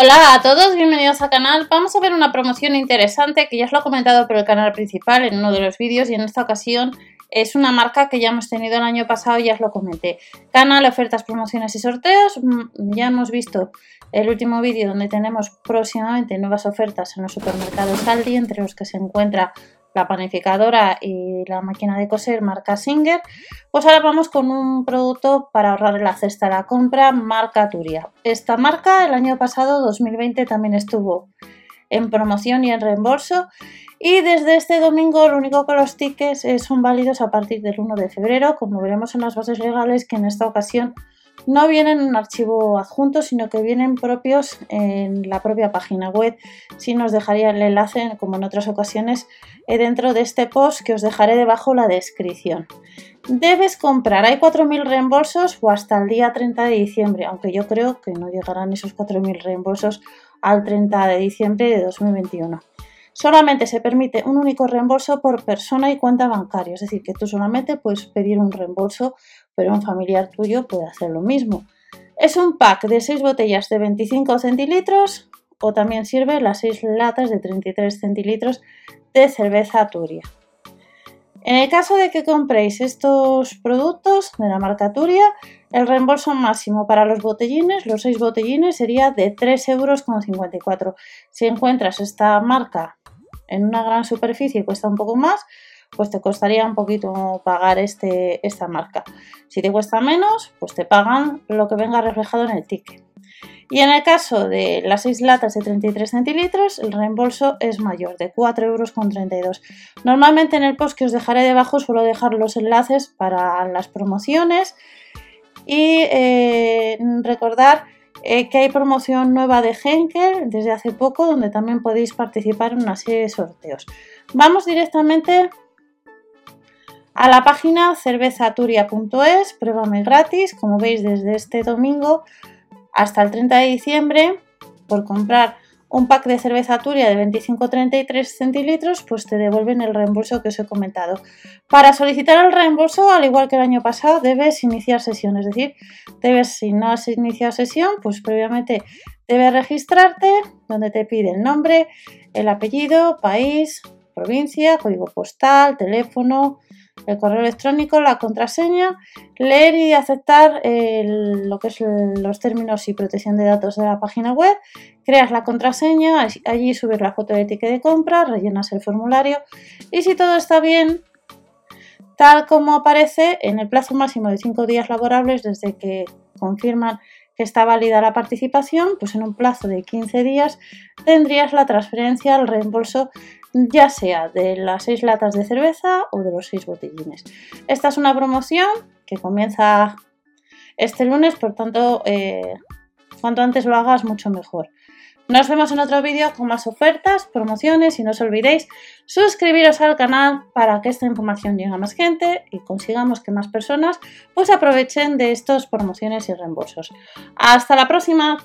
Hola a todos, bienvenidos al canal. Vamos a ver una promoción interesante que ya os lo he comentado por el canal principal en uno de los vídeos y en esta ocasión es una marca que ya hemos tenido el año pasado ya os lo comenté. Canal, ofertas, promociones y sorteos. Mm, ya hemos visto el último vídeo donde tenemos próximamente nuevas ofertas en los supermercados Aldi, entre los que se encuentra la panificadora y la máquina de coser marca Singer, pues ahora vamos con un producto para ahorrar la cesta de la compra marca Turia. Esta marca el año pasado, 2020, también estuvo en promoción y en reembolso y desde este domingo lo único que los tickets son válidos a partir del 1 de febrero, como veremos en las bases legales que en esta ocasión no vienen en un archivo adjunto, sino que vienen propios en la propia página web. Si nos dejaría el enlace, como en otras ocasiones, eh, dentro de este post que os dejaré debajo la descripción. Debes comprar, hay 4.000 reembolsos o hasta el día 30 de diciembre, aunque yo creo que no llegarán esos 4.000 reembolsos al 30 de diciembre de 2021. Solamente se permite un único reembolso por persona y cuenta bancaria, es decir, que tú solamente puedes pedir un reembolso, pero un familiar tuyo puede hacer lo mismo. Es un pack de 6 botellas de 25 centilitros o también sirve las 6 latas de 33 centilitros de cerveza Turia. En el caso de que compréis estos productos de la marca Turia, el reembolso máximo para los botellines, los 6 botellines, sería de 3,54 euros. Si encuentras esta marca en una gran superficie cuesta un poco más, pues te costaría un poquito pagar este, esta marca. Si te cuesta menos, pues te pagan lo que venga reflejado en el ticket. Y en el caso de las 6 latas de 33 centilitros, el reembolso es mayor, de 4,32 euros. Normalmente en el post que os dejaré debajo suelo dejar los enlaces para las promociones y eh, recordar eh, que hay promoción nueva de Henkel desde hace poco, donde también podéis participar en una serie de sorteos. Vamos directamente a la página cervezaturia.es, pruébame gratis, como veis desde este domingo hasta el 30 de diciembre, por comprar un pack de cerveza Turia de 25-33 centilitros, pues te devuelven el reembolso que os he comentado. Para solicitar el reembolso, al igual que el año pasado, debes iniciar sesión, es decir, debes, si no has iniciado sesión, pues previamente debes registrarte, donde te pide el nombre, el apellido, país, provincia, código postal, teléfono, el correo electrónico, la contraseña, leer y aceptar lo que son los términos y protección de datos de la página web, creas la contraseña, allí subes la foto de ticket de compra, rellenas el formulario y si todo está bien, tal como aparece en el plazo máximo de 5 días laborables desde que confirman que está válida la participación, pues en un plazo de 15 días tendrías la transferencia al reembolso ya sea de las 6 latas de cerveza o de los 6 botellines. Esta es una promoción que comienza este lunes, por tanto, eh, cuanto antes lo hagas, mucho mejor. Nos vemos en otro vídeo con más ofertas, promociones y no os olvidéis suscribiros al canal para que esta información llegue a más gente y consigamos que más personas pues aprovechen de estas promociones y reembolsos. Hasta la próxima.